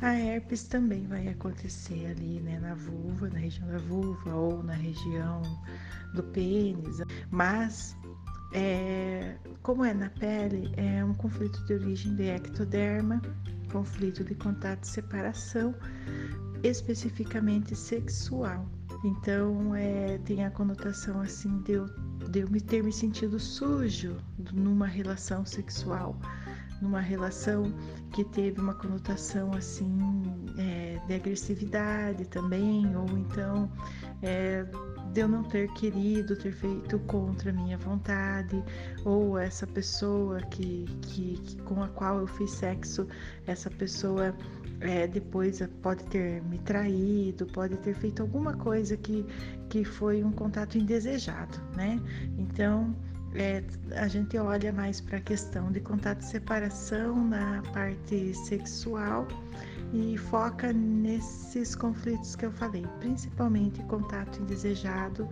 A herpes também vai acontecer ali, né, na vulva, na região da vulva ou na região do pênis, mas é, como é na pele, é um conflito de origem de ectoderma, conflito de contato e separação, especificamente sexual. Então, é, tem a conotação assim de eu, de eu ter me sentido sujo numa relação sexual numa relação que teve uma conotação assim é, de agressividade também, ou então é, de eu não ter querido ter feito contra a minha vontade, ou essa pessoa que, que, que com a qual eu fiz sexo, essa pessoa é, depois pode ter me traído, pode ter feito alguma coisa que, que foi um contato indesejado, né? Então é, a gente olha mais para a questão de contato e separação na parte sexual e foca nesses conflitos que eu falei, principalmente contato indesejado.